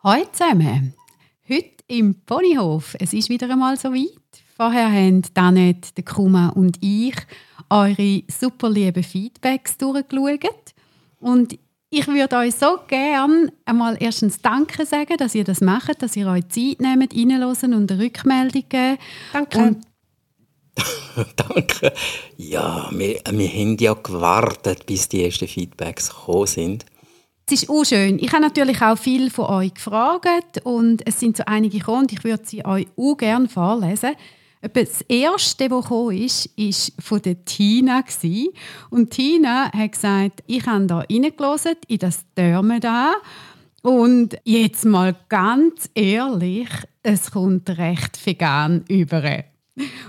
Hallo zusammen. Heute im Ponyhof. Es ist wieder einmal so weit. Vorher haben Danet, der Kuma und ich eure super lieben Feedbacks durchgeschaut. Und ich würde euch so gerne einmal erstens Danke sagen, dass ihr das macht, dass ihr euch Zeit nehmt, reinzuhören und eine Rückmeldung geben. Danke. Und Danke. Ja, wir, wir haben ja gewartet, bis die ersten Feedbacks gekommen sind. Es ist auch schön. Ich habe natürlich auch viel von euch gefragt und es sind so einige gekommen und ich würde sie euch auch gerne vorlesen. Das erste, das gekommen ist, war von Tina. Und Tina hat gesagt, ich habe da reingelassen, in das Türme da. Und jetzt mal ganz ehrlich, es kommt recht vegan über.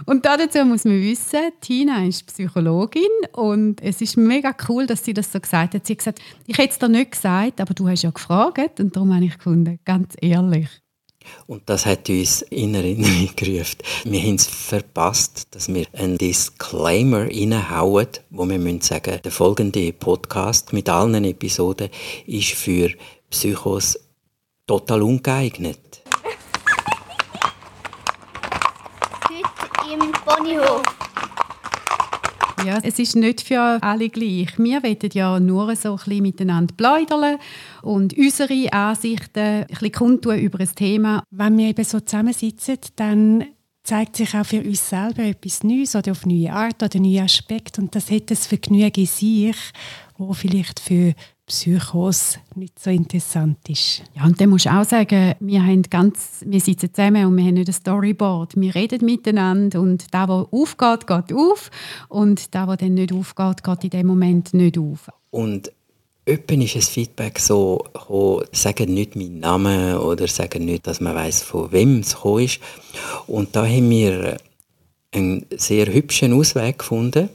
Und dazu muss man wissen, Tina ist Psychologin und es ist mega cool, dass sie das so gesagt hat. Sie hat gesagt, ich hätte es dir nicht gesagt, aber du hast ja gefragt und darum habe ich gefunden, ganz ehrlich. Und das hat uns in Erinnerung gerufen. Wir haben es verpasst, dass wir einen Disclaimer reinhauen, wo wir müssen sagen, der folgende Podcast mit allen Episoden ist für Psychos total ungeeignet. Heute im Ponyhof. Ja, es ist nicht für alle gleich. Wir wollen ja nur so ein bisschen miteinander plaudern und unsere Ansichten ein bisschen kundtun über ein Thema. Wenn wir eben so zusammensitzen, dann zeigt sich auch für uns selber etwas Neues oder auf neue Art oder neue Aspekte und das hat das Vergnügen in sich, wo vielleicht für Psychos nicht so interessant ist. Ja, und dann musst du auch sagen, wir, haben ganz, wir sitzen zusammen und wir haben nicht ein Storyboard. Wir reden miteinander und da, was aufgeht, geht auf und da, was dann nicht aufgeht, geht in dem Moment nicht auf. Und Öppen ist ein Feedback so, gekommen, sagen nicht meinen Namen oder sagen nicht, dass man weiß, von wem es gekommen ist. Und da haben wir einen sehr hübschen Ausweg gefunden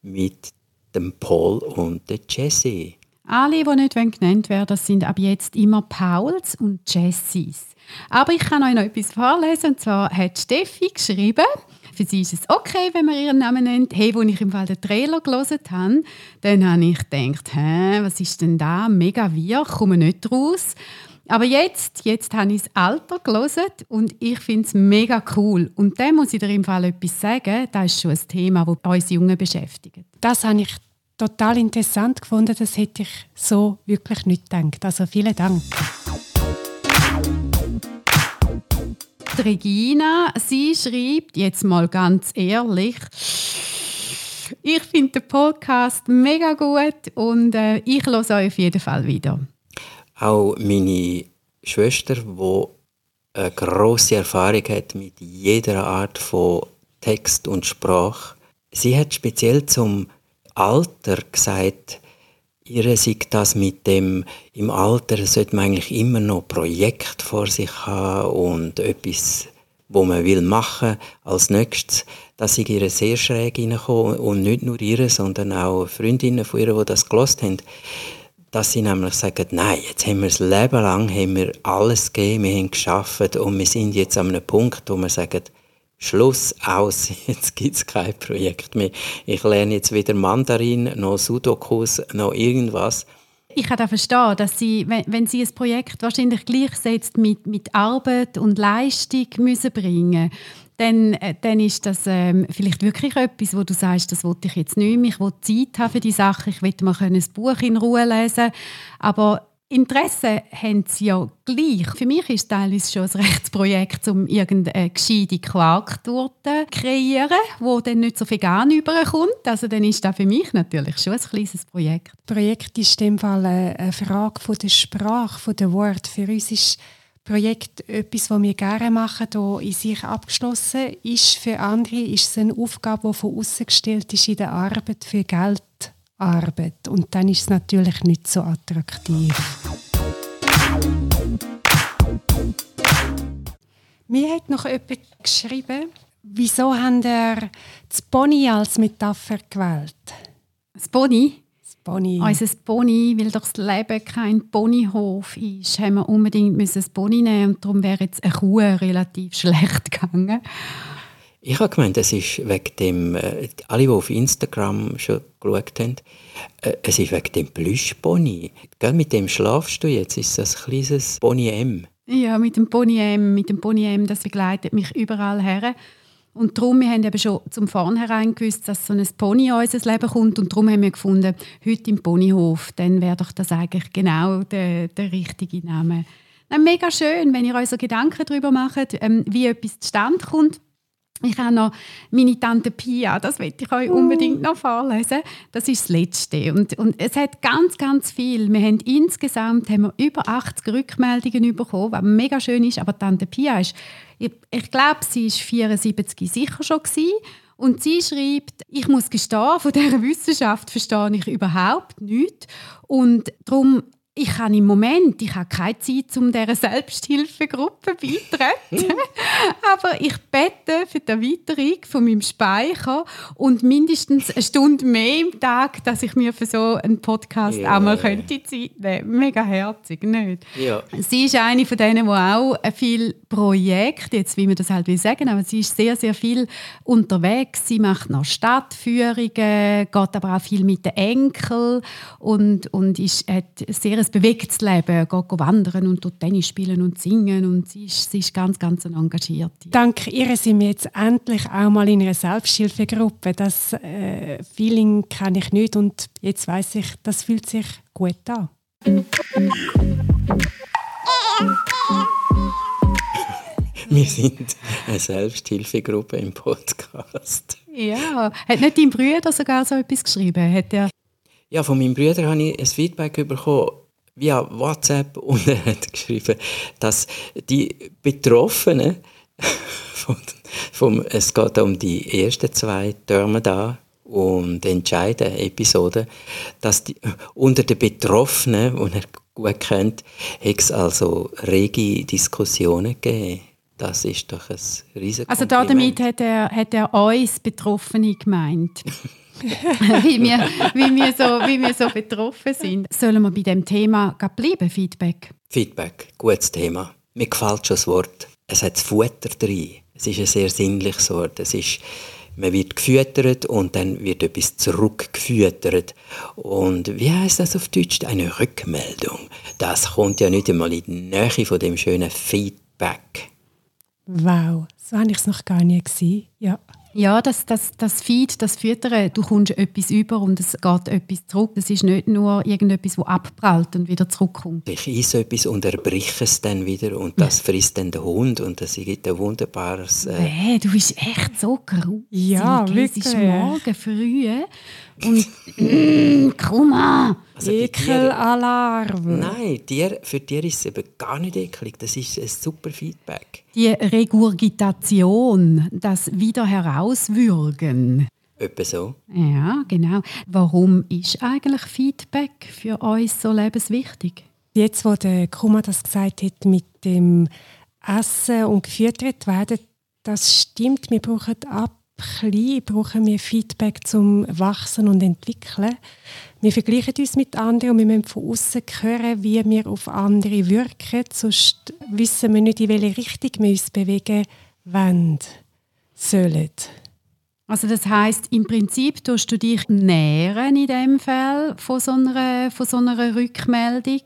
mit dem Paul und der Jessie. Alle, die nicht genannt werden das sind ab jetzt immer Pauls und Jessies. Aber ich kann euch noch etwas vorlesen. Und zwar hat Steffi geschrieben, für sie ist es okay, wenn man ihren Namen nennt. Hey, als ich im Fall den Trailer gelesen habe, dann habe ich gedacht, hä, was ist denn da? Mega wir, komme nicht raus. Aber jetzt, jetzt habe ich das Alter gelesen und ich finde es mega cool. Und dann muss ich dir im Fall etwas sagen, das ist schon ein Thema, das uns Jungen beschäftigt. Das habe ich total interessant gefunden. Das hätte ich so wirklich nicht gedacht. Also vielen Dank. Die Regina, sie schreibt, jetzt mal ganz ehrlich, ich finde den Podcast mega gut und äh, ich höre euch auf jeden Fall wieder. Auch meine Schwester, die eine grosse Erfahrung hat mit jeder Art von Text und Sprache, sie hat speziell zum Alter gesagt, ihr sieht das mit dem, im Alter sollte man eigentlich immer noch Projekt vor sich haben und etwas, wo man will machen als nächstes. Das ist ihr sehr schräg reingekommen und nicht nur ihr, sondern auch Freundinnen von ihr, die das gelost haben. Dass sie nämlich sagen, nein, jetzt haben wir das Leben lang haben wir alles gegeben, wir haben geschafft und wir sind jetzt an einem Punkt, wo wir sagen, Schluss aus, jetzt gibt es kein Projekt mehr. Ich lerne jetzt weder Mandarin, noch Sudokus, noch irgendwas. Ich kann auch verstehen, dass sie, wenn, sie ein Projekt wahrscheinlich gleichsetzt mit, mit Arbeit und Leistung müssen bringen dann, äh, dann ist das ähm, vielleicht wirklich etwas, wo du sagst, das wollte ich jetzt nicht mehr, ich will Zeit haben für die Sache, ich will mal ein Buch in Ruhe lesen, aber Interesse haben sie ja gleich. Für mich ist es teilweise schon ein Rechtsprojekt, um irgendeine gescheite Quarktorte zu kreieren, die dann nicht so vegan überkommt. Also dann ist das für mich natürlich schon ein kleines Projekt. Das Projekt ist in dem Fall eine Frage von der Sprache, von der Wort. Für uns ist Projekt etwas, was wir gerne machen, hier in sich abgeschlossen ist. Für andere ist es eine Aufgabe, die von außen gestellt ist in der Arbeit für Geld Arbeit. Und dann ist es natürlich nicht so attraktiv. Mir hat noch jemand geschrieben, wieso haben ihr das Pony als Metapher gewählt? Das Pony? Das Pony. Unser Pony, weil doch das Leben kein Ponyhof ist, haben wir unbedingt ein Pony nehmen und darum wäre jetzt eine Kuh relativ schlecht gegangen. Ich habe gemeint, es ist wegen dem, äh, alle, die auf Instagram schon geschaut haben, äh, es ist wegen dem Plüschpony. Gell, mit dem schlafst du jetzt, ist das ein kleines Pony M. Ja, mit dem Pony M, mit dem Pony M, das begleitet mich überall her. Und darum, wir haben eben schon zum Vornherein gewusst, dass so ein Pony in unser Leben kommt. Und darum haben wir gefunden, heute im Ponyhof, dann wäre doch das eigentlich genau der, der richtige Name. Dann mega schön, wenn ihr euch so Gedanken darüber macht, ähm, wie etwas zustande kommt. Ich habe noch meine Tante Pia, das möchte ich euch unbedingt noch vorlesen. Das ist das Letzte. Und, und es hat ganz, ganz viel. Wir haben insgesamt haben wir über 80 Rückmeldungen bekommen, was mega schön ist. Aber Tante Pia ist, ich, ich glaube, sie ist 74 sicher schon gewesen. Und sie schreibt, ich muss gestehen, von dieser Wissenschaft verstehe ich überhaupt nichts. Und darum ich habe im Moment, ich habe keine Zeit, um dieser Selbsthilfegruppe beizutreten. Aber ich bete für die Erweiterung von meinem Speicher und mindestens eine Stunde mehr im Tag, dass ich mir für so einen Podcast yeah. auch mal könnte Zeit nehmen Mega herzig, nicht? Ja. Sie ist eine von denen, die auch viel Projekte, jetzt wie man das halt will sagen, aber sie ist sehr, sehr viel unterwegs. Sie macht noch Stadtführungen, geht aber auch viel mit den Enkeln und, und ist, hat sehr ein bewegtes Leben, geht wandern und dort Tennis spielen und singen und sie ist, sie ist ganz, ganz engagiert. Dank ihr sind wir jetzt endlich auch mal in einer Selbsthilfegruppe. Das äh, Feeling kenne ich nicht und jetzt weiß ich, das fühlt sich gut an. Wir sind eine Selbsthilfegruppe im Podcast. Ja, hat nicht dein Bruder sogar so etwas geschrieben? Hat er ja, von meinem Bruder habe ich ein Feedback bekommen via WhatsApp und er hat geschrieben, dass die Betroffenen von, vom, es geht um die ersten zwei Türme da und entscheiden Episoden, dass die, unter den Betroffenen, die er gut kennt, hat es also rege Diskussionen gegeben. Das ist doch ein riesiges Also damit hat er, hat er uns Betroffene gemeint. wie, wir, wie, wir so, wie wir so betroffen sind. Sollen wir bei dem Thema bleiben, Feedback? Feedback, gutes Thema. Mir gefällt schon das Wort. Es hat das Futter drin. Es ist ein sehr sinnliches Wort. Es ist, man wird gefüttert und dann wird etwas zurückgefüttert. Und wie heißt das auf Deutsch? Eine Rückmeldung. Das kommt ja nicht einmal in die Nähe von dem schönen Feedback. Wow, so habe ich es noch gar nie gesehen. Ja. Ja, das, das, das Feed, das Füttern, du kommst etwas über und es geht etwas zurück. Es ist nicht nur irgendetwas, das abprallt und wieder zurückkommt. Ich esse etwas und erbreche es dann wieder und das ja. frisst dann der Hund und das gibt ein wunderbares... Äh nee, du bist echt so gruselig. Ja, wirklich. Es ist morgen früh und mm, Krumma. Also Ekelalarm. Nein, dir, für dich ist es eben gar nicht eklig. Das ist ein super Feedback. Die Regurgitation, das wieder herauswürgen. Etwa so. Ja, genau. Warum ist eigentlich Feedback für uns so lebenswichtig? Jetzt, wo der Kuma das gesagt hat mit dem Essen und gefüttert werden, das stimmt. Wir brauchen ab klein brauchen wir Feedback zum Wachsen und Entwickeln. Wir vergleichen uns mit anderen und wir müssen von außen hören, wie wir auf andere wirken. Sonst wissen wir nicht, in welche Richtung wir uns bewegen wollen, sollen. Also das heißt im Prinzip tust du dich nähren in dem Fall von so einer, von so einer Rückmeldung,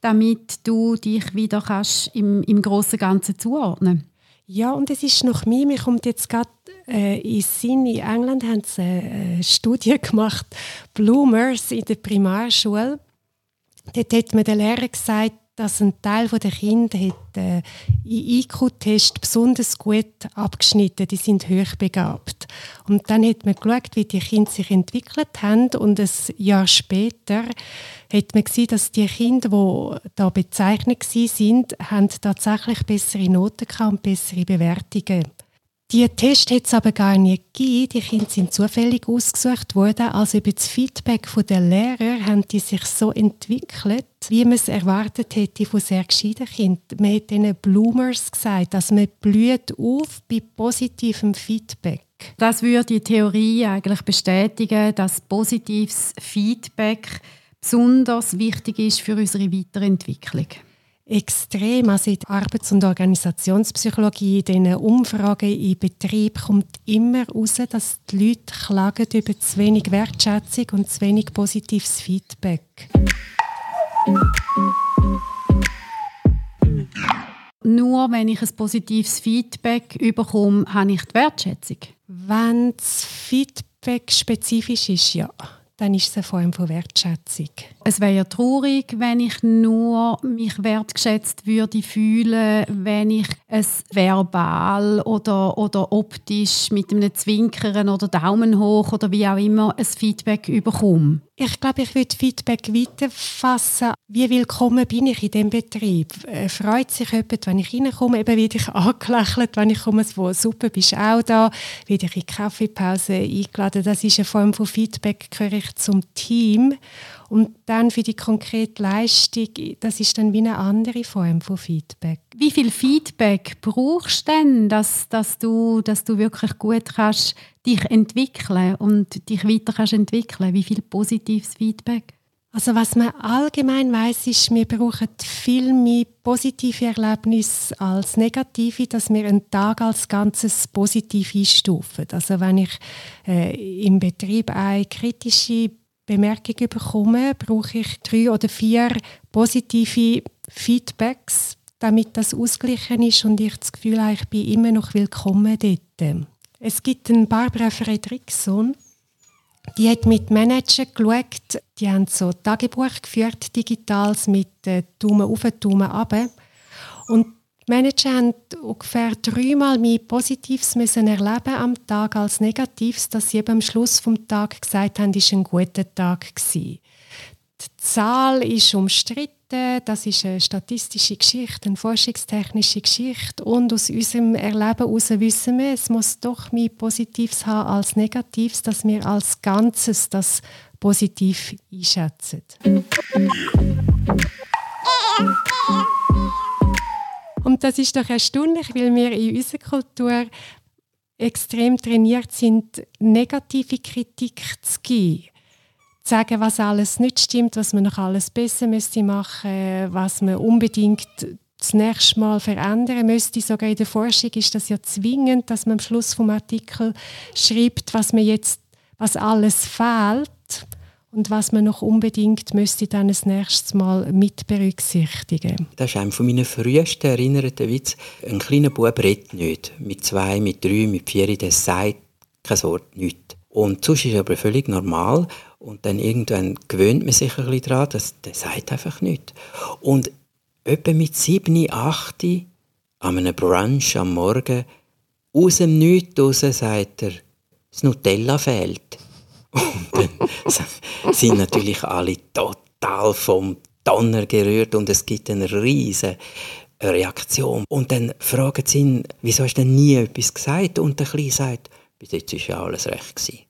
damit du dich wieder kannst im, im großen Ganzen zuordnen ja, und es ist noch mehr, mir kommt jetzt gerade äh, in Sinn, in England haben sie eine Studie gemacht, Bloomers in der Primarschule. Dort hat mir der Lehrer gesagt, dass ein Teil der Kinder hat, äh, im IQ-Test besonders gut abgeschnitten Die sind hochbegabt. Und dann hat man geschaut, wie die Kinder sich entwickelt haben. Und ein Jahr später hat man gesehen, dass die Kinder, die da bezeichnet haben tatsächlich bessere Noten und bessere Bewertungen die Tests hat es aber gar nicht gegeben. Die Kinder sind zufällig ausgesucht worden. Also über das Feedback der Lehrer haben die sich so entwickelt, wie man es erwartet hätte von sehr gescheiten Kindern. Man hat ihnen Bloomers gesagt, dass man blüht auf bei positivem Feedback. Das würde die Theorie eigentlich bestätigen, dass positives Feedback besonders wichtig ist für unsere Weiterentwicklung extrem. Also in der Arbeits- und Organisationspsychologie, in diesen Umfragen im Betrieb kommt immer heraus, dass die Leute klagen über zu wenig Wertschätzung und zu wenig positives Feedback. nur wenn ich ein positives Feedback bekomme, habe ich die Wertschätzung? Wenn das Feedback spezifisch ist, ja dann ist es eine Form von Wertschätzung. Es wäre ja traurig, wenn ich nur mich wertgeschätzt würde fühlen, wenn ich es verbal oder, oder optisch mit einem Zwinkern oder Daumen hoch oder wie auch immer ein Feedback bekomme. Ich glaube, ich würde Feedback weiterfassen. Wie willkommen bin ich in diesem Betrieb? Äh, freut sich jemand, wenn ich reinkomme? Eben werde ich angelächelt, wenn ich komme, wo super bist auch da? Werde ich in die Kaffeepause eingeladen? Das ist eine Form von Feedback, gehöre ich zum Team. Und dann für die konkrete Leistung, das ist dann wie eine andere Form von Feedback. Wie viel Feedback brauchst du denn, dass, dass, du, dass du wirklich gut kannst dich entwickeln und dich weiter kannst entwickeln? Wie viel positives Feedback? Also was man allgemein weiß, ist, wir brauchen viel mehr positive Erlebnisse als negative, dass wir einen Tag als Ganzes positiv einstufen. Also wenn ich äh, im Betrieb eine kritische Bemerkung bekomme, brauche ich drei oder vier positive Feedbacks, damit das ausgeglichen ist und ich das Gefühl habe, ich bin immer noch willkommen dort. Es gibt einen Barbara Fredriksson, die hat mit Manager geschaut, die haben so Tagebuch geführt, digitales mit äh, Daumen auf, Daumen runter. Und Manager haben ungefähr dreimal mehr Positives müssen erleben am Tag als Negatives, dass sie eben am Schluss vom Tag gesagt haben, war ein guter Tag gewesen. Die Zahl ist umstritten. Das ist eine statistische Geschichte, eine forschungstechnische Geschichte. Und aus unserem Erleben heraus wissen wir, es muss doch mehr Positives haben als Negatives, dass wir als Ganzes das positiv einschätzen. Und das ist doch erstaunlich, weil wir in unserer Kultur extrem trainiert sind, negative Kritik zu geben sagen, was alles nicht stimmt, was man noch alles besser müsste machen, was man unbedingt das nächste Mal verändern müsste. Sogar in der Forschung ist das ja zwingend, dass man am Schluss vom Artikel schreibt, was man jetzt, was alles fehlt und was man noch unbedingt müsste dann das nächste Mal mit berücksichtigen. Das ist einer von meinen frühesten erinnerten Witz. Ein kleiner Bub redet nicht. Mit zwei, mit drei, mit vier, der sagt kein Wort, nichts. Und sonst ist aber völlig normal. Und dann irgendwann gewöhnt man sich ein bisschen daran, dass der sagt einfach nichts. Und etwa mit sieben, acht, an einem Brunch am Morgen, aus dem Nichts raus sagt er, das Nutella fehlt. Und dann sind natürlich alle total vom Donner gerührt und es gibt eine riesige Reaktion. Und dann fragen sie ihn, wieso hast du denn nie etwas gesagt? Und der Kleine sagt, bis jetzt war ja alles recht. Gewesen.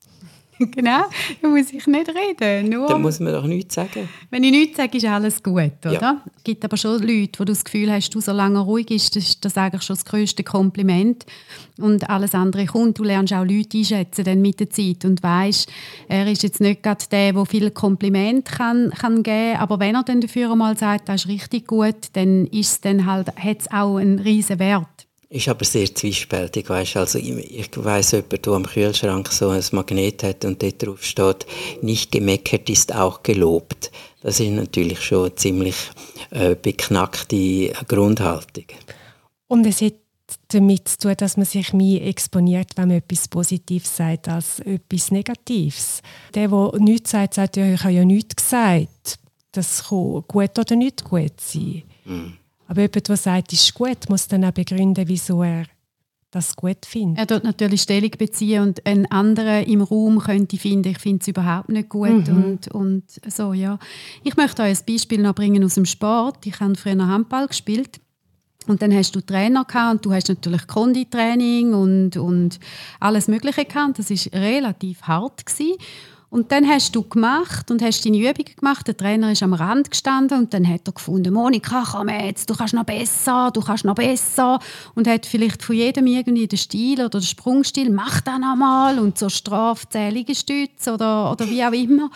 genau, da muss ich nicht reden. Nur, Dann muss man doch nichts sagen. Wenn ich nichts sage, ist alles gut, oder? Ja. Es gibt aber schon Leute, wo du das Gefühl hast, du so lange ruhig bist, das ist das eigentlich schon das grösste Kompliment. Und alles andere kommt. Du lernst auch Leute einschätzen dann mit der Zeit und weißt, er ist jetzt nicht gerade der, der viele Komplimente kann, kann geben kann, aber wenn er dann dafür einmal sagt, das ist richtig gut, dann ist dann halt, hat es auch einen riesen Wert ist aber sehr zwiespältig, weißt Also ich, ich weiss, jemand, der am Kühlschrank so ein Magnet hat und dort drauf steht, nicht gemeckert ist auch gelobt. Das ist natürlich schon eine ziemlich äh, beknackte Grundhaltung. Und es hat damit zu tun, dass man sich mehr exponiert, wenn man etwas Positives sagt, als etwas Negatives. Der, der nichts sagt, sagt, ja, ich habe ja nichts gesagt. Das kann gut oder nicht gut sein. Mm. Aber jemand, der sagt, es ist gut, muss dann auch begründen, wieso er das gut findet. Er dort natürlich Stellung beziehen und ein anderer im Raum könnte finden, ich finde es überhaupt nicht gut mhm. und, und so, ja. Ich möchte euch ein Beispiel noch bringen aus dem Sport. Ich habe früher Handball gespielt und dann hast du Trainer gehabt und du hast natürlich Konditraining und, und alles Mögliche gehabt. Das ist relativ hart gewesen. Und dann hast du gemacht und hast deine Übungen gemacht. Der Trainer ist am Rand gestanden und dann hat er gefunden, Monika, komm jetzt, du kannst noch besser, du kannst noch besser. Und hat vielleicht von jedem irgendwie den Stil oder den Sprungstil, mach das nochmal und so strafzählige Stütze oder, oder wie auch immer.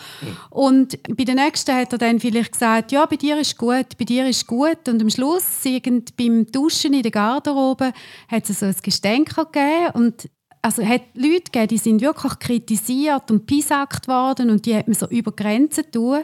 Und bei der nächsten hat er dann vielleicht gesagt, ja, bei dir ist gut, bei dir ist gut. Und am Schluss, irgend beim Duschen in der Garderobe, hat es so ein Gestänker gegeben und also hat Leute gegeben, die sind wirklich kritisiert und pisackt worden und die hat man so über Grenzen tun.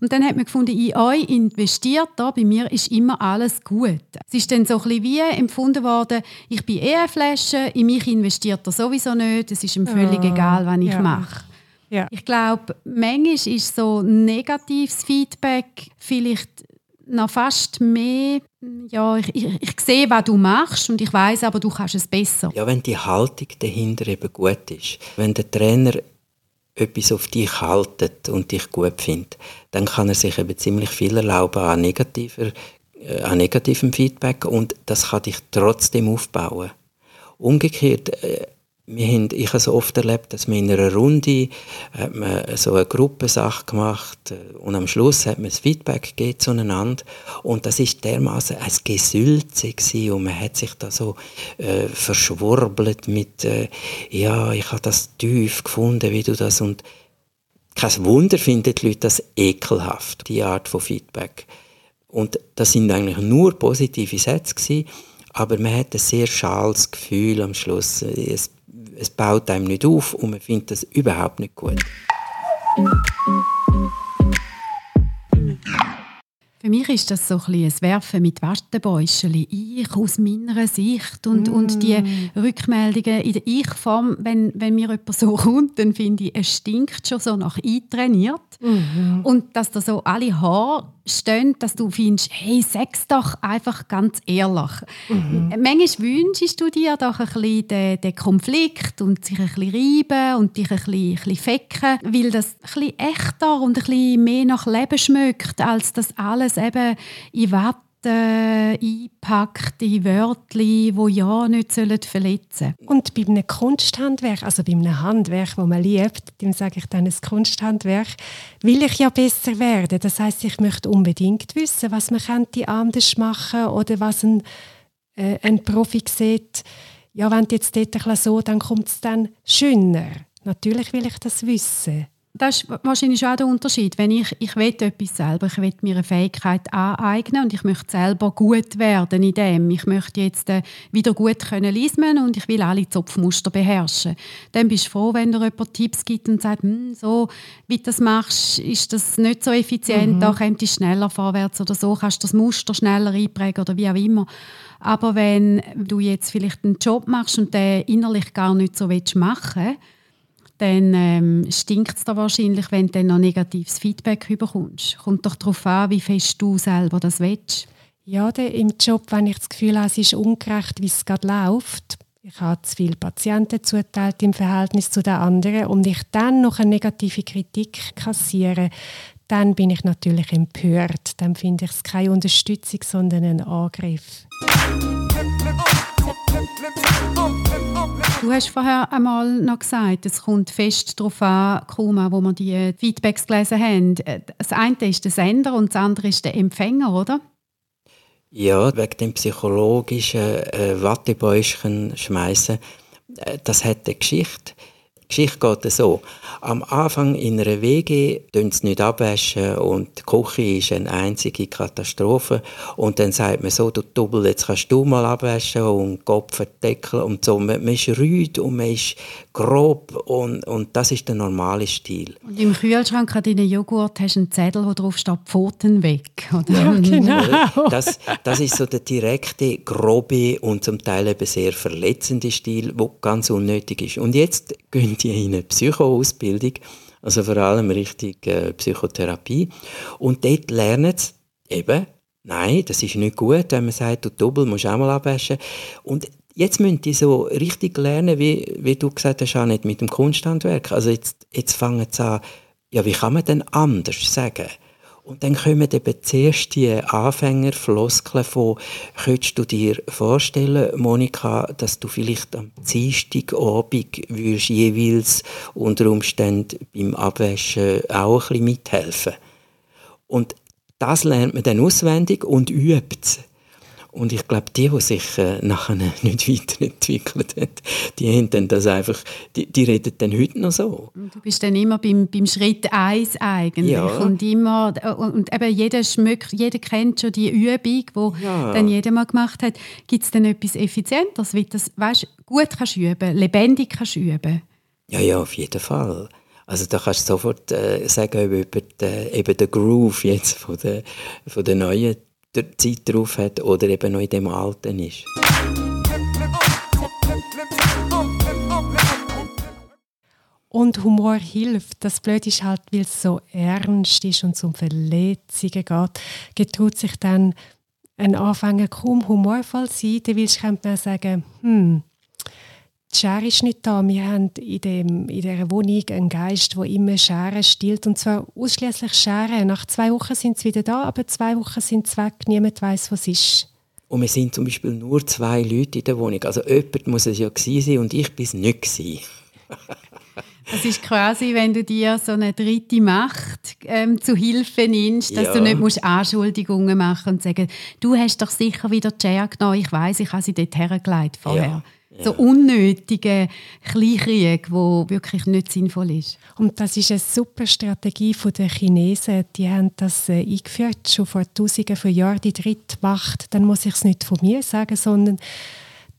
Und dann hat man gefunden, in euch investiert, da, bei mir ist immer alles gut. Es ist dann so ein bisschen wie empfunden worden, ich bin eh eine Flasche, in mich investiert er sowieso nicht, es ist ihm völlig oh, egal, was ich ja. mache. Ja. Ich glaube, manchmal ist so negatives Feedback vielleicht noch fast mehr, ja, ich, ich, ich sehe, was du machst und ich weiß aber, du kannst es besser. Ja, wenn die Haltung dahinter eben gut ist, wenn der Trainer etwas auf dich haltet und dich gut findet, dann kann er sich eben ziemlich viel erlauben an, negativer, äh, an negativem Feedback und das kann dich trotzdem aufbauen. Umgekehrt, äh, wir haben, ich habe so oft erlebt, dass man in einer Runde hat man so eine Gruppensache gemacht äh, und am Schluss hat man das Feedback gegeben zueinander und das ist dermaßen ein Gesülze und man hat sich da so äh, verschwurbelt mit äh, ja, ich habe das tief gefunden, wie du das und kein Wunder finden die Leute das ekelhaft, die Art von Feedback. Und das sind eigentlich nur positive Sätze gewesen, aber man hat ein sehr schales Gefühl am Schluss. Es es baut einem nicht auf und man findet das überhaupt nicht gut. Für mich ist das so ein, ein Werfen mit Wattebäuschen. Ich aus meiner Sicht und, mm. und die Rückmeldungen in der Ich-Form, wenn, wenn mir jemand so kommt, dann finde ich, es stinkt schon so nach eintrainiert. Mm. Und dass da so alle Haare stehen, dass du findest, hey, sag's doch einfach ganz ehrlich. Mhm. Manchmal wünschst du dir doch ein bisschen den, den Konflikt und sich ein bisschen reiben und dich ein bisschen, ein bisschen fecken, weil das ein bisschen echter und ein bisschen mehr nach Leben schmeckt, als das alles eben in Watte eingepackte Wörter, die ja nicht verletzen sollen. Und bei einem Kunsthandwerk, also bei einem Handwerk, das man liebt, dem sage ich dann ein Kunsthandwerk, will ich ja besser werden. Das heißt, ich möchte unbedingt wissen, was man könnte anders machen oder was ein, äh, ein Profi sieht. Ja, wenn jetzt dort so, dann kommt es dann schöner. Natürlich will ich das wissen das ist wahrscheinlich auch der Unterschied. Wenn ich, ich will etwas selber, ich will mir eine Fähigkeit aneignen und ich möchte selber gut werden in dem. Ich möchte jetzt äh, wieder gut können lesen und ich will alle Zopfmuster beherrschen. Dann bist du froh, wenn dir jemand Tipps gibt und sagt, hm, so wie du das machst, ist das nicht so effizient, mhm. da kommst du schneller vorwärts oder so, kannst du das Muster schneller einprägen oder wie auch immer. Aber wenn du jetzt vielleicht einen Job machst und den innerlich gar nicht so machen willst, dann ähm, stinkt es da wahrscheinlich, wenn du dann noch negatives Feedback bekommst. Kommt doch darauf an, wie fest du selber das willst. Ja, im Job, wenn ich das Gefühl habe, es ist ungerecht, wie es gerade läuft, ich habe zu viele Patienten zuteilt im Verhältnis zu den anderen und ich dann noch eine negative Kritik kassiere, dann bin ich natürlich empört. Dann finde ich es keine Unterstützung, sondern einen Angriff. Du hast vorher einmal noch gesagt, es kommt fest darauf an, Kuma, wo wir die Feedbacks gelesen haben. Das eine ist der Sender und das andere ist der Empfänger, oder? Ja, wegen dem psychologischen äh, Wattebäuschen schmeißen, äh, das hat eine Geschichte. Die Geschichte geht so. Am Anfang in einer WG tun sie nicht abwaschen und die Küche ist eine einzige Katastrophe. Und dann sagt man so, du Double, jetzt kannst du mal abwaschen und Kopf Deckel und so. Man, man ist rüd und man ist grob und, und das ist der normale Stil. Und im Kühlschrank an deinen Joghurt hast du einen Zettel, wo drauf steht «Pfoten weg». Oder? Ja, genau. Das, das ist so der direkte, grobe und zum Teil eben sehr verletzende Stil, der ganz unnötig ist. Und jetzt gehen die in eine Psychoausbildung, also vor allem richtig äh, Psychotherapie. Und dort lernen sie eben, nein, das ist nicht gut, wenn man sagt, du Doppel musst auch mal abwaschen. Und jetzt müssen die so richtig lernen, wie, wie du gesagt hast, auch nicht mit dem Kunsthandwerk. Also jetzt, jetzt fangen sie an, ja, wie kann man denn anders sagen? Und dann kommen eben zuerst die Anfängerfloskeln von, könntest du dir vorstellen, Monika, dass du vielleicht am Dienstagabend würdest jeweils unter Umständen beim Abwaschen auch ein bisschen mithelfen? Und das lernt man dann auswendig und übt es. Und ich glaube, die, die sich äh, nachher nicht weiterentwickelt haben, die haben dann das einfach, die, die reden dann heute noch so. Du bist dann immer beim, beim Schritt 1 eigentlich. Ja. Und, immer, und eben jeder, schmeckt, jeder kennt schon die Übung, die ja. dann jeder mal gemacht hat. Gibt es dann etwas Effizienteres, wie das weißt, gut kannst üben, lebendig kannst üben? Ja, ja, auf jeden Fall. Also da kannst du sofort äh, sagen, ob die, eben der Groove jetzt von der, von der neuen Zeit drauf hat oder eben noch in dem Alten ist. Und Humor hilft. Das Blöde ist halt, weil es so ernst ist und um Verletzungen geht, getraut sich dann ein Anfänger kaum humorvoll sein. Dann willst du sagen, hm, die Schere ist nicht da. Wir haben in, dem, in dieser Wohnung einen Geist, der immer Scheren stiehlt. Und zwar ausschließlich Scheren. Nach zwei Wochen sind sie wieder da, aber zwei Wochen sind sie weg. Niemand weiß, was ist. Und wir sind zum Beispiel nur zwei Leute in der Wohnung. Also jemand muss es ja gewesen sein und ich bin es nicht gewesen. Das ist quasi, wenn du dir so eine dritte Macht ähm, zu Hilfe nimmst, dass ja. du nicht musst Anschuldigungen machen und sagen, du hast doch sicher wieder die Chair genommen, ich weiß, ich habe sie dort hergelegt vorher. Ja. So unnötige Kleinkrieg, wo wirklich nicht sinnvoll ist. Und das ist eine super Strategie der Chinesen. Die haben das äh, eingeführt, schon vor Tausenden von Jahren, die dritte Macht. Dann muss ich es nicht von mir sagen, sondern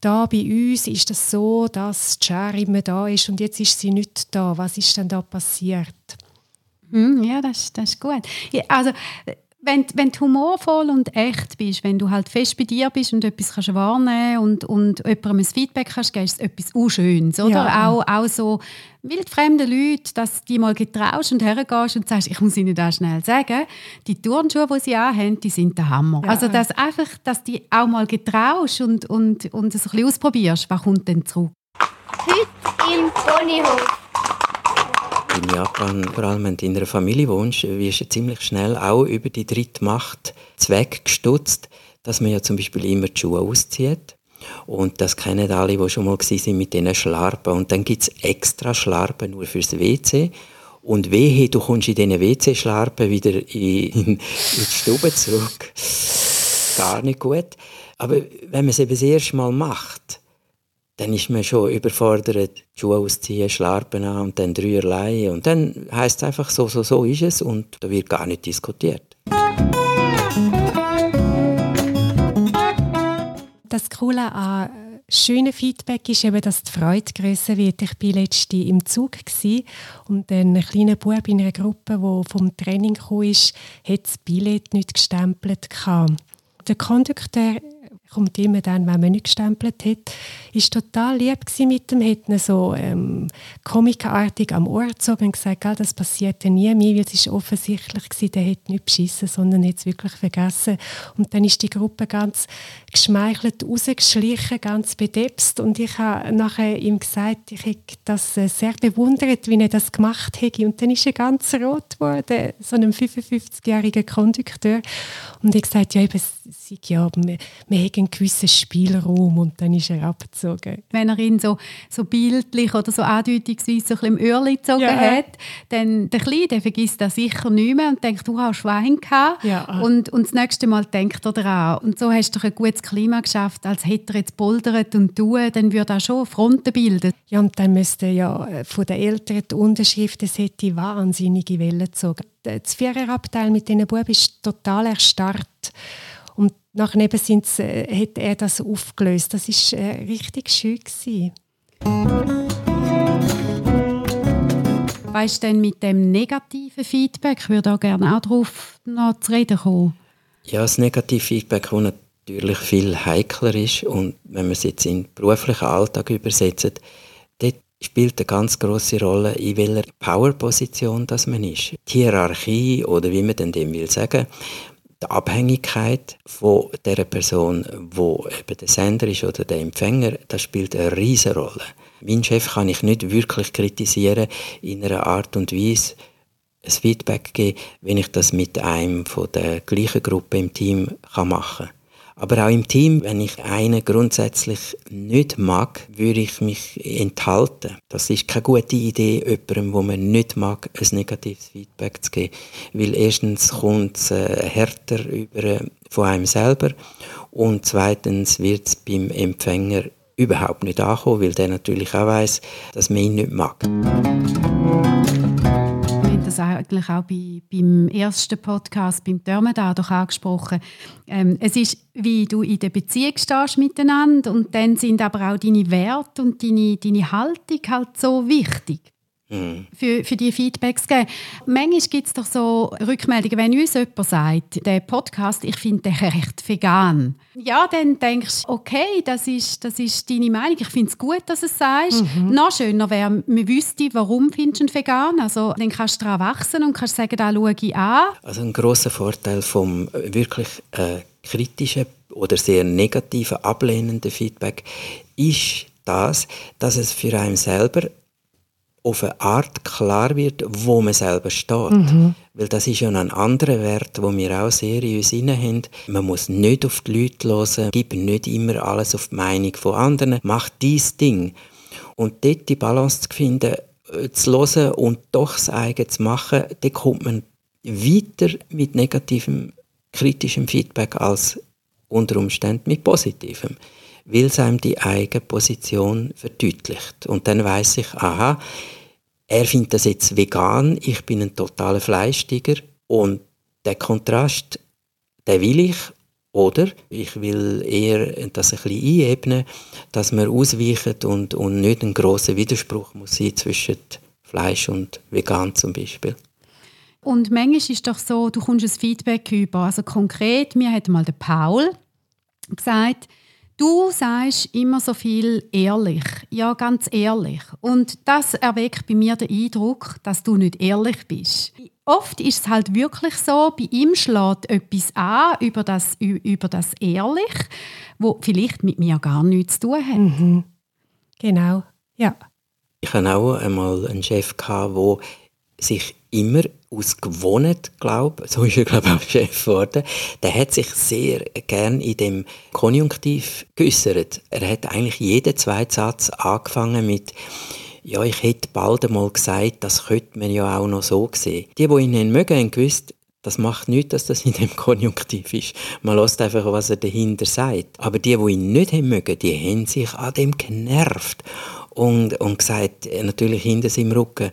da bei uns ist es das so, dass die Schere immer da ist und jetzt ist sie nicht da. Was ist denn da passiert? Hm, ja, das, das ist gut. Ja, also wenn, wenn du humorvoll und echt bist, wenn du halt fest bei dir bist und etwas kannst wahrnehmen und, und jemandem ein Feedback kannst geben, ist es etwas Unschönes. Oder? Ja. Auch, auch so wildfremde Leute, dass die mal getraust und hergehst und sagst, ich muss ihnen das schnell sagen, die Turnschuhe, die sie anhaben, die sind der Hammer. Ja. Also dass einfach, dass die auch mal getraust und, und, und es ein bisschen ausprobierst, was kommt denn zurück? Heute im Ponyhof in Japan, vor allem wenn du in einer Familie wohnst, wirst du ziemlich schnell auch über die dritte Macht zweckgestutzt, dass man ja zum Beispiel immer die Schuhe auszieht. Und das kennen alle, die schon mal sind mit diesen Schlarpen. Und dann gibt es extra Schlarpen nur fürs WC. Und wehe, du kommst in diesen WC-Schlarpen wieder in, in, die Stube zurück. Gar nicht gut. Aber wenn man es eben das erste Mal macht, dann ist man schon überfordert, Schuhe ausziehen, Schlarpen an und dann dreierlei. Und dann heißt es einfach, so, so, so ist es und da wird gar nicht diskutiert. Das Coole an schönen Feedback ist eben, dass die Freude grösser wird. Ich war letztens im Zug und ein kleiner Bub in einer Gruppe, der vom Training kam, hat das Billett nicht gestempelt. Der Kondukteur kommt immer dann, wenn man nicht gestempelt hat. Ist total lieb mit dem, hat ihn so ähm, komikartig am Ohr gezogen und gesagt, das passiert nie mehr, weil es war offensichtlich gewesen, der hat nicht beschissen, sondern hat es wirklich vergessen. Und dann ist die Gruppe ganz geschmeichelt rausgeschlichen, ganz bedepst und ich habe nachher ihm gesagt, ich hätte das äh, sehr bewundert, wie er das gemacht hätte und dann ist er ganz rot geworden, so einem 55-jährigen Kondukteur und ich gesagt, ja, eben, ja, wir, wir einen gewissen Spielraum und dann ist er abgezogen. Wenn er ihn so, so bildlich oder so andeutungsweise so ein im Öhrli gezogen ja. hat, dann der Kleine der vergisst das sicher nicht mehr und denkt, du hast Schwein gehabt. Ja. Und, und das nächste Mal denkt er daran. Und so hast du ein gutes Klima geschafft, als hätte er jetzt poldert und tun, dann würde er schon Fronten bilden. Ja, und dann müsste ja äh, von den Eltern die Unterschrift, das hätte wahnsinnige Wellen gezogen. Das Viererabteil mit diesen Buben ist total erstarrt. Nachher eben sind's, äh, hat er das aufgelöst. Das war äh, richtig schön. Gewesen. Weißt du denn mit dem negativen Feedback, ich würde auch gerne auch darauf noch zu reden kommen. Ja, das negative Feedback, das natürlich viel heikler ist und wenn man es jetzt in den beruflichen Alltag übersetzt, dort spielt eine ganz große Rolle, in welcher Powerposition das man ist. Die Hierarchie oder wie man denn dem will sagen, die Abhängigkeit von der Person, wo eben der Sender ist oder der Empfänger, das spielt eine riesige Rolle. Mein Chef kann ich nicht wirklich kritisieren in einer Art und Weise, ein Feedback geben, wenn ich das mit einem von der gleichen Gruppe im Team kann machen Aber auch im Team, wenn ich einen grundsätzlich nicht mag, würde ich mich enthalten. Das ist keine gute Idee, jemandem, wo man nicht mag, ein negatives Feedback zu geben. Weil erstens kommt es äh, härter über äh, von einem selber und zweitens wird es beim Empfänger überhaupt nicht ankommen, weil der natürlich auch weiß, dass man ihn nicht mag das eigentlich auch bei, beim ersten Podcast, beim Dörmeda, doch angesprochen. Ähm, es ist, wie du in der Beziehung stehst miteinander und dann sind aber auch deine Werte und deine, deine Haltung halt so wichtig für, für die Feedbacks geben. Manchmal gibt es doch so Rückmeldungen, wenn uns jemand sagt, der Podcast, ich finde den recht vegan. Ja, dann denkst du, okay, das ist, das ist deine Meinung. Ich finde es gut, dass du es sagst. Mhm. Noch schöner wäre, man wüsste, warum findest du ihn vegan. Also, dann kannst du daran wachsen und kannst sagen, da schaue ich an. Also ein großer Vorteil vom wirklich äh, kritischen oder sehr negativen, ablehnenden Feedback ist das, dass es für einen selber auf eine Art klar wird, wo man selber steht. Mhm. Weil das ist ja ein anderer Wert, wo wir auch sehr in uns haben. Man muss nicht auf die Leute hören, gib nicht immer alles auf die Meinung von anderen, mach dies Ding. Und dort die Balance zu finden, äh, zu hören und doch das eigene zu machen, dann kommt man weiter mit negativem, kritischem Feedback als unter Umständen mit positivem weil es einem die eigene Position verdeutlicht. Und dann weiß ich, aha, er findet das jetzt vegan, ich bin ein totaler Fleischtiger und der Kontrast, den will ich oder ich will eher das ein bisschen einebnen, dass man ausweicht und, und nicht ein großer Widerspruch muss sein zwischen Fleisch und vegan zum Beispiel. Und manchmal ist es doch so, du kommst ein Feedback über. Also konkret, mir hat mal der Paul gesagt, Du sagst immer so viel ehrlich, ja ganz ehrlich. Und das erweckt bei mir den Eindruck, dass du nicht ehrlich bist. Oft ist es halt wirklich so, bei ihm schlägt etwas an über das, über das ehrlich, wo vielleicht mit mir gar nichts zu tun hat. Mhm. Genau, ja. Ich hatte auch einmal einen Chef, der sich immer aus Gewohnheit, glaube so ist er glaube auch Chef geworden, der hat sich sehr gern in dem Konjunktiv geäußert. Er hat eigentlich jeden zweiten Satz angefangen mit ja, ich hätte bald einmal gesagt, das könnte man ja auch noch so sehen. Die, die ihn nicht mögen, haben gewusst, das macht nichts, dass das in dem Konjunktiv ist. Man lässt einfach, was er dahinter sagt. Aber die, die ihn nicht haben mögen, die haben sich an dem genervt und, und gesagt, natürlich hinter seinem Rücken,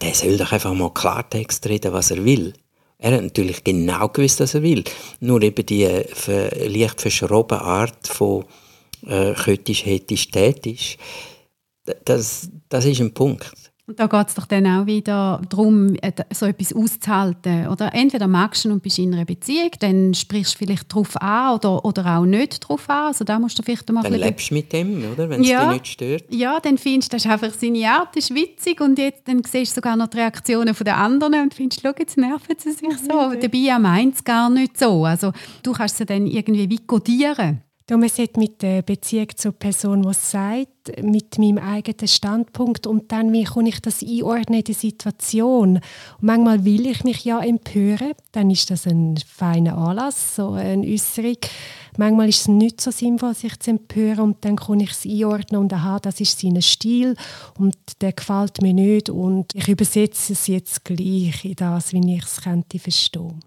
der soll doch einfach mal Klartext reden, was er will. Er hat natürlich genau gewusst, was er will. Nur eben die äh, leicht verschrobene Art von äh, kötisch, hätisch, tätisch, das, das ist ein Punkt. Und da geht es doch dann auch wieder darum, äh, so etwas auszuhalten. Oder entweder magst du und bist in einer Beziehung, dann sprichst du vielleicht darauf an oder, oder auch nicht darauf an. Also da musst du vielleicht mal dann lebst du mit dem, oder? wenn es ja, dich nicht stört. Ja, dann findest du, das ist einfach seine Art, das ist witzig und jetzt, dann siehst du sogar noch die Reaktionen der anderen und findest, schau, jetzt nerven sie sich so. Mhm. Dabei meint es gar nicht so. Also du kannst sie dann irgendwie wie kodieren. Man sollte mit der Beziehung zur Person, die es sagt, mit meinem eigenen Standpunkt und dann, wie kann ich das einordnen in die Situation. Und manchmal will ich mich ja empören, dann ist das ein feiner Anlass, so eine Äußerung. Manchmal ist es nicht so sinnvoll, sich zu empören und dann kann ich es einordnen und aha, das ist sein Stil und der gefällt mir nicht und ich übersetze es jetzt gleich in das, wie ich es könnte verstehen.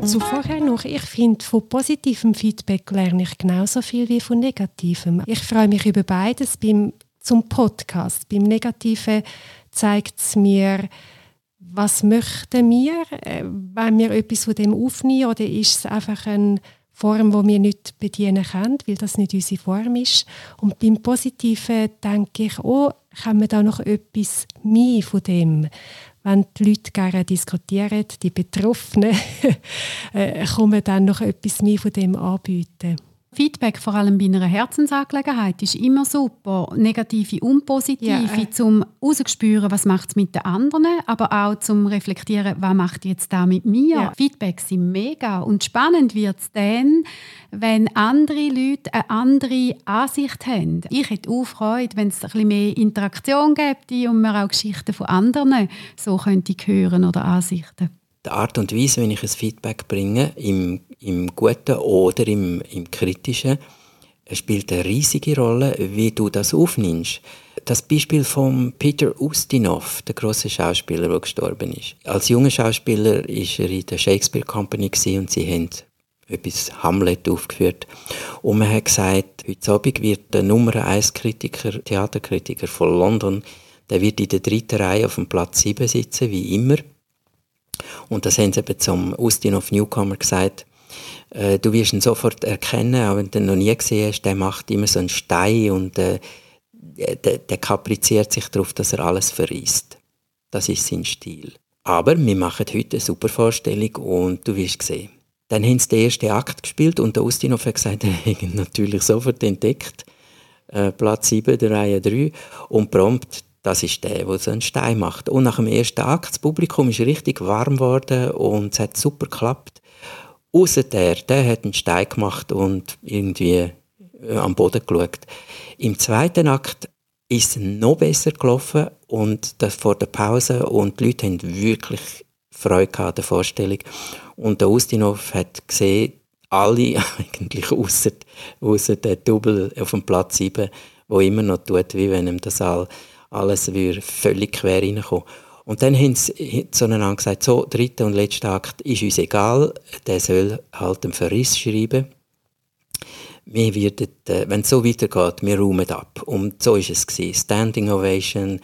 Und zuvor noch, ich finde, von positivem Feedback lerne ich genauso viel wie von negativem. Ich freue mich über beides. Beim, zum Podcast, beim Negativen zeigt es mir, was möchten wir, äh, wenn wir etwas von dem aufnehmen oder ist es einfach eine Form, die wir nicht bedienen können, weil das nicht unsere Form ist. Und beim Positiven denke ich, oh, haben wir da noch etwas mehr von dem? Wenn die Leute gerne diskutieren, die Betroffenen, äh, kommen dann noch etwas mehr von dem anbieten. Feedback, vor allem bei einer Herzensangelegenheit, ist immer super. Negative und positive, ja, äh. zum herauszuspüren, was macht es mit den anderen, aber auch zum reflektieren, was macht jetzt da mit mir. Ja. Feedback sind mega und spannend wird es dann, wenn andere Leute eine andere Ansicht haben. Ich hätte auch Freude, wenn es ein bisschen mehr Interaktion gäbe und man auch Geschichten von anderen so könnte hören oder Ansichten. die Art und Weise, wenn ich ein Feedback bringe, im, im Guten oder im, im Kritischen, spielt eine riesige Rolle, wie du das aufnimmst. Das Beispiel von Peter Ustinov, der große Schauspieler, der gestorben ist. Als junger Schauspieler war er in der Shakespeare Company und sie haben etwas Hamlet aufgeführt. Und man hat gesagt, heute Abend wird der Nummer 1 Kritiker, Theaterkritiker von London, der wird in der dritten Reihe auf dem Platz 7 sitzen, wie immer. Und das haben sie eben zum Ustinov Newcomer gesagt. Äh, du wirst ihn sofort erkennen, auch wenn du ihn noch nie gesehen hast, der macht immer so einen Stein und äh, der, der kapriziert sich darauf, dass er alles verriest. Das ist sein Stil. Aber wir machen heute eine super Vorstellung und du wirst sehen. Dann haben sie den ersten Akt gespielt und der Ustinov hat gesagt, er hat ihn natürlich sofort entdeckt. Äh, Platz 7 der Reihe 3 und prompt, das ist der, der so einen Stein macht. Und nach dem ersten Akt, das Publikum ist richtig warm geworden und es hat super geklappt. Außer der, der hat einen Stein gemacht und irgendwie äh, am Boden geschaut. Im zweiten Akt ist es noch besser gelaufen und das vor der Pause und die Leute haben wirklich Freude an der Vorstellung. Und der Ustinov hat gesehen, alle eigentlich außer, außer der Double auf dem Platz 7, wo immer noch tut, wie wenn ihm das all, alles völlig quer reinkommen. Und dann haben sie zueinander gesagt, so, dritter und letzter Akt ist uns egal, der soll halt einen Verriss schreiben wir werden, äh, wenn es so weitergeht, wir räumen ab. Und so ist es gewesen. Standing Ovation,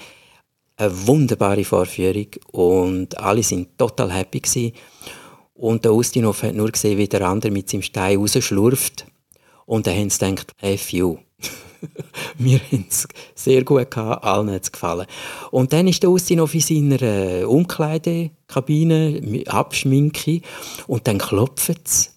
eine wunderbare Vorführung und alle sind total happy gewesen. Und der Ustinov hat nur gesehen, wie der andere mit seinem Stein rausschlurft. Und dann haben sie gedacht, F you. Wir haben es sehr gut gehabt, allen hat es gefallen. Und dann ist der Ustinov in seiner äh, Umkleidekabine, Abschminke, und dann klopft es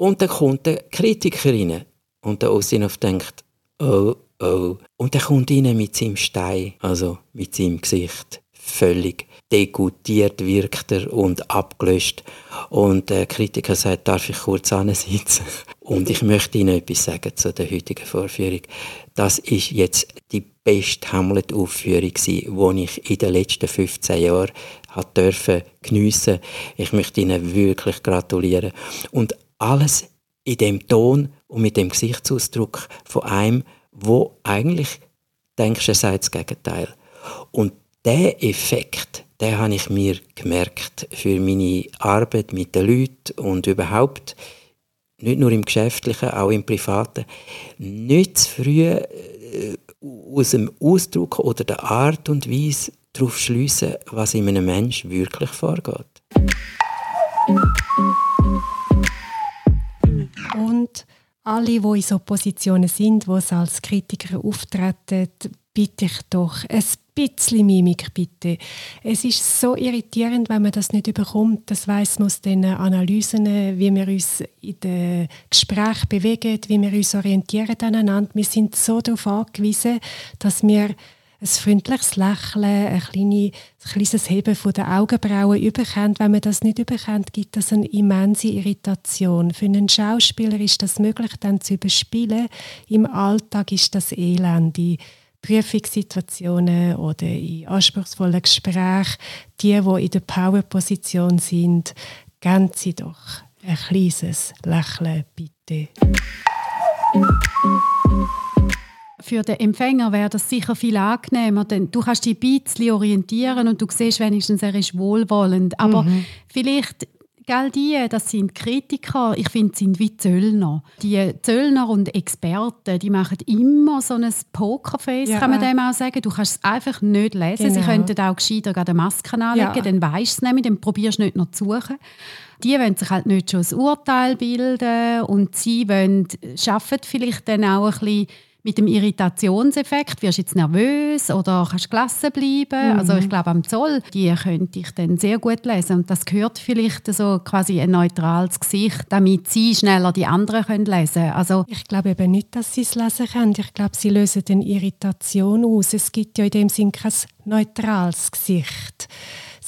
und dann kommt der Kritiker rein. Und der Osinov denkt, oh, oh. Und dann kommt rein mit seinem Stein, also mit seinem Gesicht. Völlig degutiert wirkt er und abgelöscht. Und der Kritiker sagt, darf ich kurz sitzen? Und ich möchte Ihnen etwas sagen zu der heutigen Vorführung. Das ist jetzt die beste Hamlet-Aufführung, die ich in den letzten 15 Jahren geniessen durfte. Ich möchte Ihnen wirklich gratulieren. Und alles in dem Ton und mit dem Gesichtsausdruck von einem, wo eigentlich denkst, er sagt das Gegenteil. Und der Effekt, den habe ich mir gemerkt für meine Arbeit mit den Leuten und überhaupt nicht nur im Geschäftlichen, auch im Privaten, nicht zu früh äh, aus dem Ausdruck oder der Art und Weise darauf schliessen, was in einem Menschen wirklich vorgeht. Und alle, die in so Positionen sind, wo sie als Kritiker auftreten, bitte ich doch ein bisschen Mimik bitte. Es ist so irritierend, wenn man das nicht überkommt. Das weiß man aus den Analysen, wie wir uns in den Gesprächen bewegen, wie wir uns orientieren aneinander. Wir sind so darauf angewiesen, dass wir ein freundliches Lächeln, ein, kleine, ein kleines Heben von den Augenbrauen überkennt. Wenn man das nicht überkennt, gibt das eine immense Irritation. Für einen Schauspieler ist das möglich, dann zu überspielen. Im Alltag ist das Elend. Prüfungssituationen oder in anspruchsvollen Gesprächen, die, die in der Powerposition sind, geben Sie doch ein kleines Lächeln, bitte für den Empfänger wäre das sicher viel angenehmer, denn du kannst dich ein bisschen orientieren und du siehst wenigstens, er ist wohlwollend. Aber mhm. vielleicht Gell, die, das sind Kritiker, ich finde, sind wie Zöllner. Die Zöllner und Experten, die machen immer so ein Pokerface, ja. kann man dem auch sagen. Du kannst es einfach nicht lesen. Genau. Sie könnten auch gescheiter eine Maske anlegen, ja. dann weißt du es nämlich, dann probierst du nicht noch zu suchen. Die wollen sich halt nicht schon ein Urteil bilden und sie wollen, arbeiten vielleicht dann auch ein bisschen mit dem Irritationseffekt, wirst du jetzt nervös oder kannst du gelassen bleiben. Mhm. Also ich glaube, am Zoll, die könnte ich dann sehr gut lesen. Und das gehört vielleicht so quasi ein neutrales Gesicht, damit sie schneller die anderen können lesen können. Also ich glaube eben nicht, dass sie es lesen können. Ich glaube, sie lösen eine Irritation aus. Es gibt ja in dem Sinn kein neutrales Gesicht.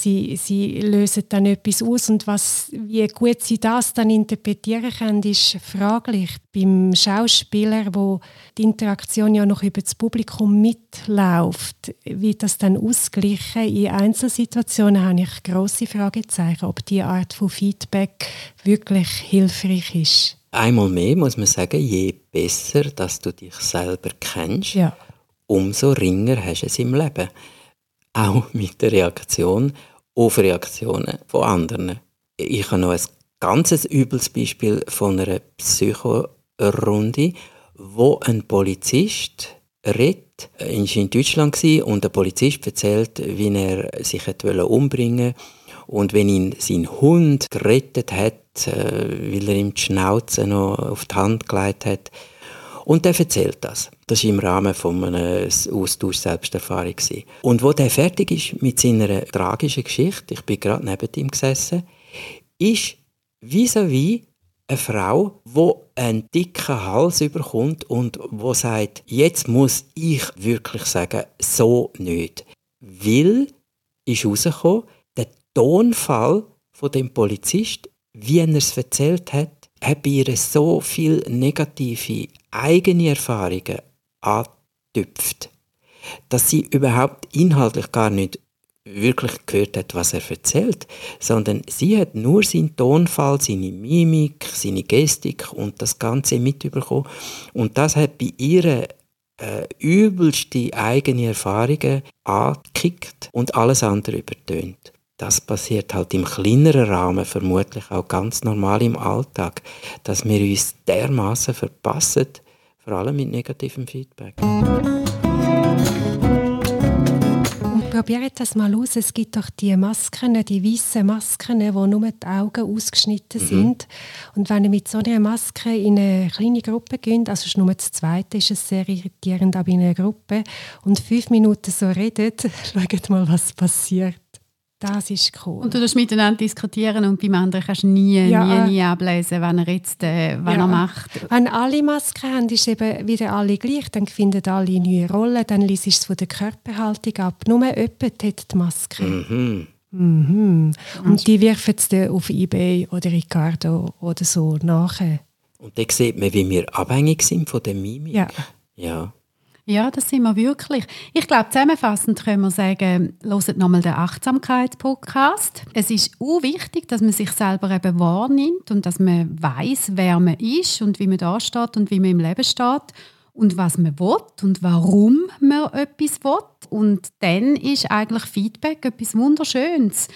Sie, sie lösen dann etwas aus und was, wie gut sie das dann interpretieren können, ist fraglich. Beim Schauspieler, wo die Interaktion ja noch über das Publikum mitläuft, wird das dann ausgleichen? In Einzelsituationen habe ich große Fragezeichen, ob diese Art von Feedback wirklich hilfreich ist. Einmal mehr muss man sagen, je besser, dass du dich selber kennst, Ja. umso ringer hast du es im Leben. Auch mit der Reaktion auf Reaktionen von anderen. Ich habe noch ein ganzes übles Beispiel von einer Psychorunde, wo ein Polizist redet. Er war in Deutschland und der Polizist erzählt, wie er sich umbringen wollte und wenn ihn sein Hund gerettet hat, äh, weil er ihm die Schnauze noch auf die Hand gelegt hat. Und der erzählt das. Das war im Rahmen von einem Austausch Selbsterfahrung. Und wo der fertig ist mit seiner tragischen Geschichte, ich bin gerade neben ihm gesessen, ist vis-à-vis eine Frau, wo einen dicken Hals überkommt und wo sagt, jetzt muss ich wirklich sagen, so nicht. Weil ist herausgekommen, der Tonfall von dem Polizist, wie er es erzählt hat, hat bei ihr so viel negative eigene Erfahrungen angetüpft, dass sie überhaupt inhaltlich gar nicht wirklich gehört hat, was er erzählt, sondern sie hat nur seinen Tonfall, seine Mimik, seine Gestik und das Ganze mitbekommen. Und das hat bei ihr äh, übelste eigene Erfahrungen angekickt und alles andere übertönt. Das passiert halt im kleineren Rahmen, vermutlich auch ganz normal im Alltag, dass wir uns dermaßen verpassen, vor allem mit negativem Feedback. Und probiert das mal aus. Es gibt doch die Masken, die weißen Masken, wo nur die Augen ausgeschnitten sind. Und wenn ihr mit so einer Maske in eine kleine Gruppe geht, also es ist nur das Zweite, ist es sehr irritierend, aber in einer Gruppe, und fünf Minuten so redet, schaut mal, was passiert. Das ist cool. Und du darfst miteinander diskutieren und beim anderen kannst du nie, Ja. nie, nie ablesen, wenn er jetzt äh, was Ja. er macht. Wenn alle Masken haben, ist eben wieder alle gleich. Dann finden alle neue Rollen. Dann liest es von der Körperhaltung ab. Nur jemand hat die Maske. Mhm. Mhm. Und die werfen es dann auf Ebay oder Ricardo oder so nachher. Und da sieht man, wie wir abhängig sind von der Mimik. Ja. ja. Ja, das sind wir wirklich. Ich glaube, zusammenfassend können wir sagen, hört nochmal den Achtsamkeitspodcast. Es ist auch wichtig, dass man sich selber eben wahrnimmt und dass man weiß, wer man ist und wie man da steht und wie man im Leben steht und was man will und warum man etwas will. Und dann ist eigentlich Feedback etwas Wunderschönes.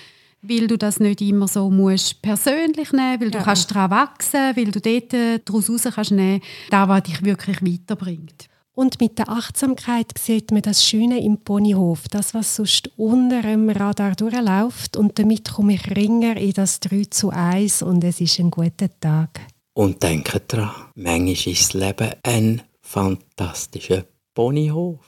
Weil du das nicht immer so musst persönlich nehmen weil du Ja. kannst daran wachsen, weil du dort äh, daraus raus kannst nehmen, das, was dich wirklich weiterbringt. Und mit der Achtsamkeit sieht man das Schöne im Ponyhof, das, was sonst unter dem Radar durchläuft. Und damit komme ich ringer in das 3 zu 1 und es ist ein guter Tag. Und denkt dran, manchmal ist das Leben ein fantastischer Ponyhof.